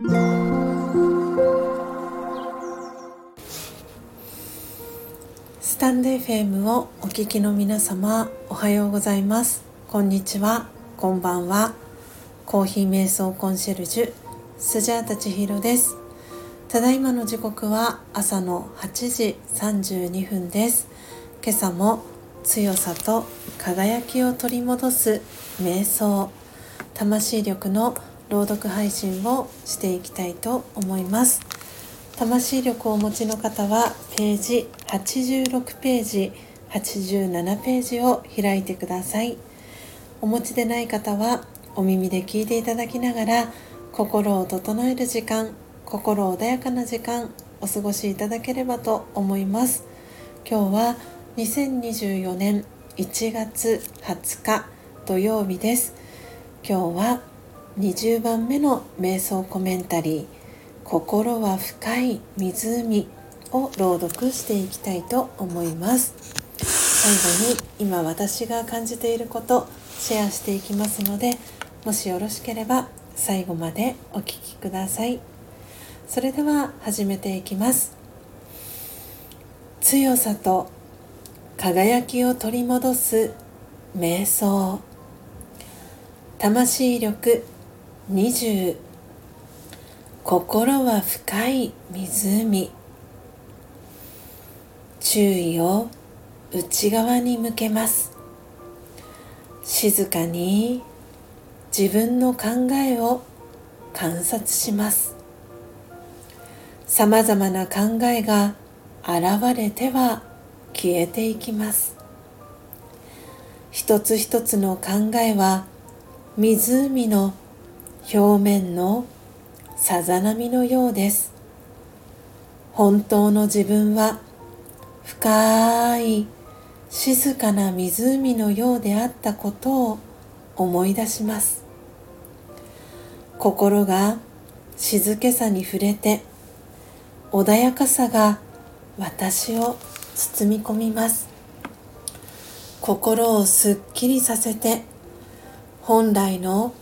スタンド FM をお聞きの皆様おはようございます。こんにちは。こんばんは。コーヒー瞑想コンシェルジュスジャータチヒロです。ただいまの時刻は朝の8時32分です。今朝も強さと輝きを取り戻す瞑想魂力の朗読配信をしていきたいと思います。魂力をお持ちの方はページ86ページ87ページを開いてください。お持ちでない方はお耳で聞いていただきながら心を整える時間心穏やかな時間お過ごしいただければと思います。今日は2024年1月20日土曜日です。今日は20番目の瞑想コメンタリー「心は深い湖」を朗読していきたいと思います。最後に今私が感じていることシェアしていきますのでもしよろしければ最後までお聴きください。それでは始めていきます。強さと輝きを取り戻す瞑想。魂力20心は深い湖。注意を内側に向けます。静かに自分の考えを観察します。さまざまな考えが現れては消えていきます。一つ一つの考えは湖の表面のさざ波のようです。本当の自分は深い静かな湖のようであったことを思い出します。心が静けさに触れて穏やかさが私を包み込みます。心をすっきりさせて本来の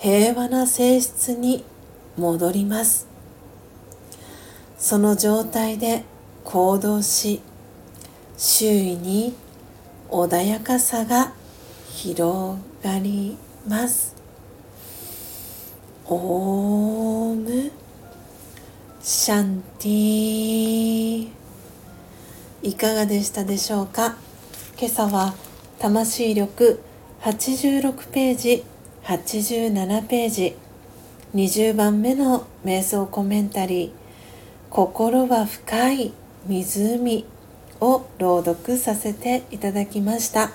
平和な性質に戻ります。その状態で行動し周囲に穏やかさが広がります。オームシャンティいかがでしたでしょうか？今朝は魂力86ページ87ページ。20番目の瞑想コメンタリー「心は深い湖」を朗読させていただきました。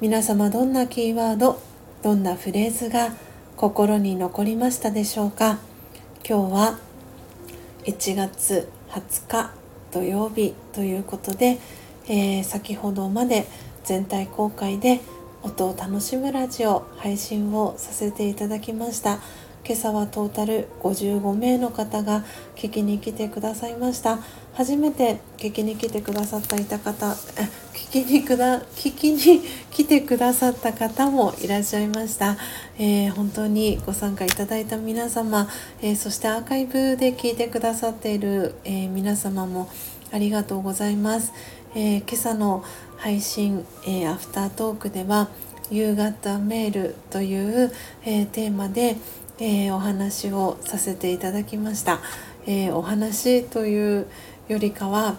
皆様どんなキーワードどんなフレーズが心に残りましたでしょうか。今日は1月20日土曜日ということで、えー、先ほどまで全体公開で「音を楽しむラジオ配信をさせていただきました。今朝はトータル55名の方が聞きに来てくださいました。初めて聞きに来てくださったいた方聞きにくだ聞きに 来てくださった方もいらっしゃいました、えー、本当にご参加いただいた皆様、えー、そしてアーカイブで聞いてくださっている、えー、皆様もありがとうございます、え今朝の配信、えー、アフタートークでは「夕方メール」という、えー、テーマで、えー、お話をさせていただきました、えお話というよりかは、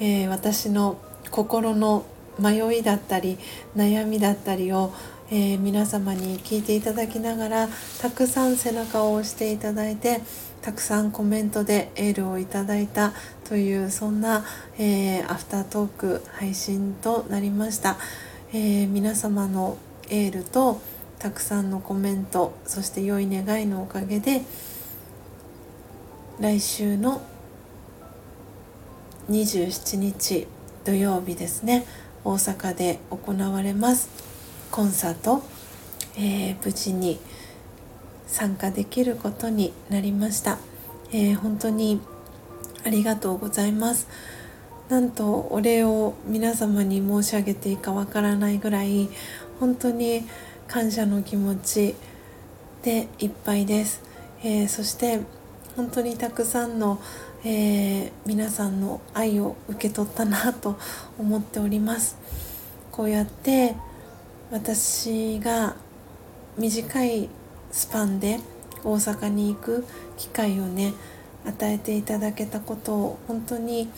え私の心の迷いだったり悩みだったりを、え皆様に聞いていただきながらたくさん背中を押していただいてたくさんコメントでエールをいただいたというそんな、えー、アフタートーク配信となりました、えー、皆様のエールとたくさんのコメントそして良い願いのおかげで来週の27日土曜日ですね大阪で行われます。コンサート、えー、無事に参加できることになりました、えー、本当にありがとうございます。なんとお礼を皆様に申し上げていいかわからないぐらい本当に感謝の気持ちでいっぱいです、えー、そして本当にたくさんの、えー、皆さんの愛を受け取ったなと思っております。こうやって私が短いスパンで大阪に行く機会をね与えていただけたことを本当に、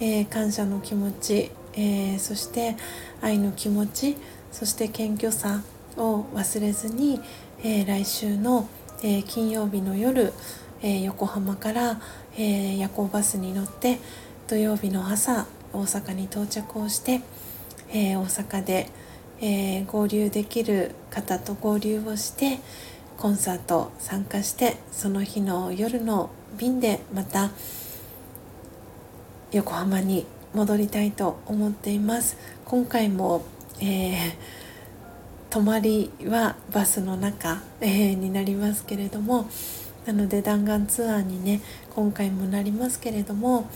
えー、感謝の気持ち、えー、そして愛の気持ちそして謙虚さを忘れずに、えー、来週の、え金曜日の夜、え横浜から、え夜行バスに乗って土曜日の朝大阪に到着をして、え大阪で、えー合流できる方と合流をしてコンサート参加してその日の夜の便でまた横浜に戻りたいと思っています。今回も、えー、泊まりはバスの中、えー、になりますけれどもなので弾丸ツアーにね今回もなりますけれども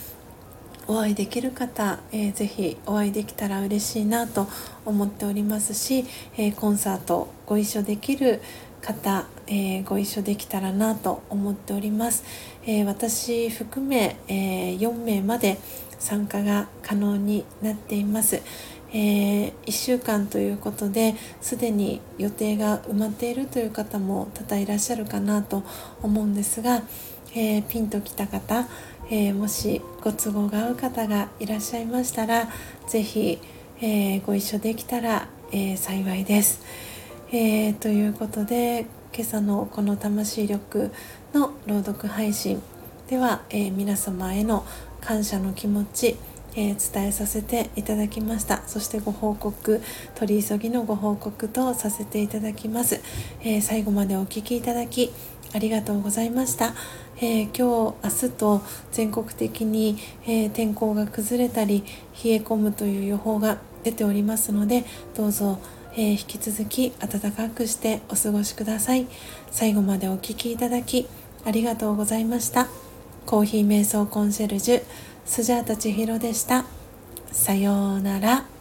お会いできる方、えー、ぜひお会いできたら嬉しいなと思っておりますし、えー、コンサートご一緒できる方、えー、ご一緒できたらなと思っております、えー、私含め、えー、4名まで参加が可能になっています、え1週間ということですでに予定が埋まっているという方も多々いらっしゃるかなと思うんですが、えピンときた方、えもしご都合が合う方がいらっしゃいましたら是非、えご一緒できたら、え幸いです。えー、ということで今朝のこの魂力の朗読配信では、え、皆様への感謝の気持ち、えー、伝えさせていただきました。そしてご報告取り急ぎのご報告とさせていただきます、えー、最後までお聴きいただきありがとうございました、えー、今日明日と全国的に、え天候が崩れたり冷え込むという予報が出ておりますのでどうぞえー、引き続き暖かくしてお過ごしください。最後までお聴きいただきありがとうございました。コーヒー瞑想コンシェルジュスジャータ千尋でした。さようなら。